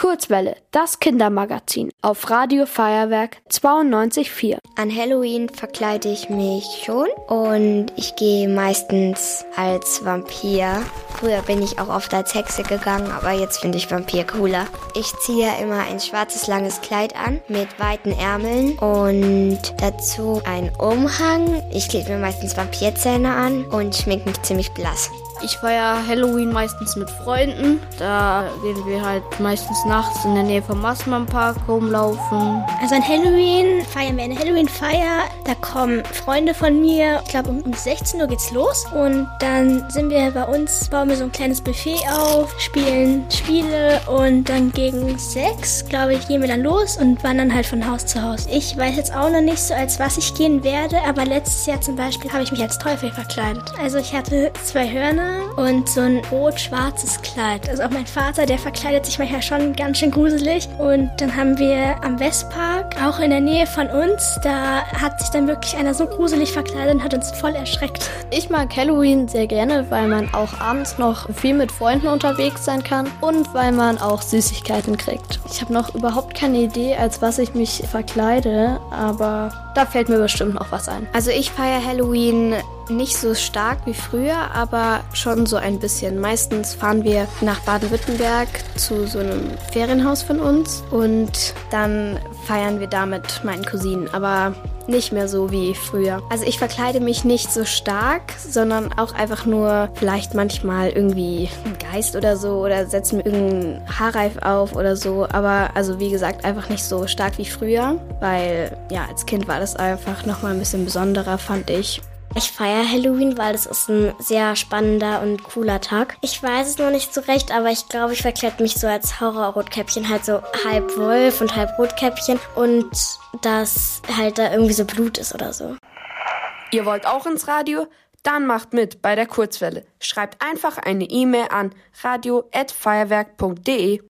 Kurzwelle, das Kindermagazin auf Radio Feuerwerk 92.4. An Halloween verkleide ich mich schon und ich gehe meistens als Vampir. Früher bin ich auch oft als Hexe gegangen, aber jetzt finde ich Vampir cooler. Ich ziehe immer ein schwarzes langes Kleid an mit weiten Ärmeln und dazu einen Umhang. Ich klebe mir meistens Vampirzähne an und schmink mich ziemlich blass. Ich feiere Halloween meistens mit Freunden. Da gehen wir halt meistens nachts in der Nähe vom Massmann Park rumlaufen. Also an Halloween feiern wir eine Halloween-Feier. Da kommen Freunde von mir. Ich glaube, um, um 16 Uhr geht's los. Und dann sind wir bei uns, bauen wir so ein kleines Buffet auf, spielen Spiele und dann gegen sechs, glaube ich, gehen wir dann los und wandern halt von Haus zu Haus. Ich weiß jetzt auch noch nicht so, als was ich gehen werde, aber letztes Jahr zum Beispiel habe ich mich als Teufel verkleidet. Also ich hatte zwei Hörner und so ein rot-schwarzes Kleid. Also auch mein Vater, der verkleidet sich manchmal schon ganz schön gruselig. Und dann haben wir am Westpark, auch in der Nähe von uns, da hat sich dann wirklich einer so gruselig verkleidet und hat uns voll erschreckt. Ich mag Halloween sehr gerne, weil man auch abends noch viel mit Freunden unterwegs sein kann und weil man auch Süßigkeiten kriegt. Ich habe noch überhaupt keine Idee, als was ich mich verkleide, aber da fällt mir bestimmt noch was ein. Also ich feiere Halloween nicht so stark wie früher, aber schon so ein bisschen. Meistens fahren wir nach Baden-Württemberg zu so einem Ferienhaus von uns und dann feiern wir da mit meinen Cousinen, aber nicht mehr so wie früher. Also ich verkleide mich nicht so stark, sondern auch einfach nur vielleicht manchmal irgendwie ein Geist oder so oder setze mir irgendeinen Haarreif auf oder so. Aber also wie gesagt, einfach nicht so stark wie früher, weil ja, als Kind war das einfach nochmal ein bisschen besonderer, fand ich. Ich feiere Halloween, weil es ist ein sehr spannender und cooler Tag. Ich weiß es noch nicht so recht, aber ich glaube, ich verkleide mich so als Horror-Rotkäppchen, halt so halb Wolf und halb Rotkäppchen und dass halt da irgendwie so Blut ist oder so. Ihr wollt auch ins Radio? Dann macht mit bei der Kurzwelle. Schreibt einfach eine E-Mail an radio@feuerwerk.de.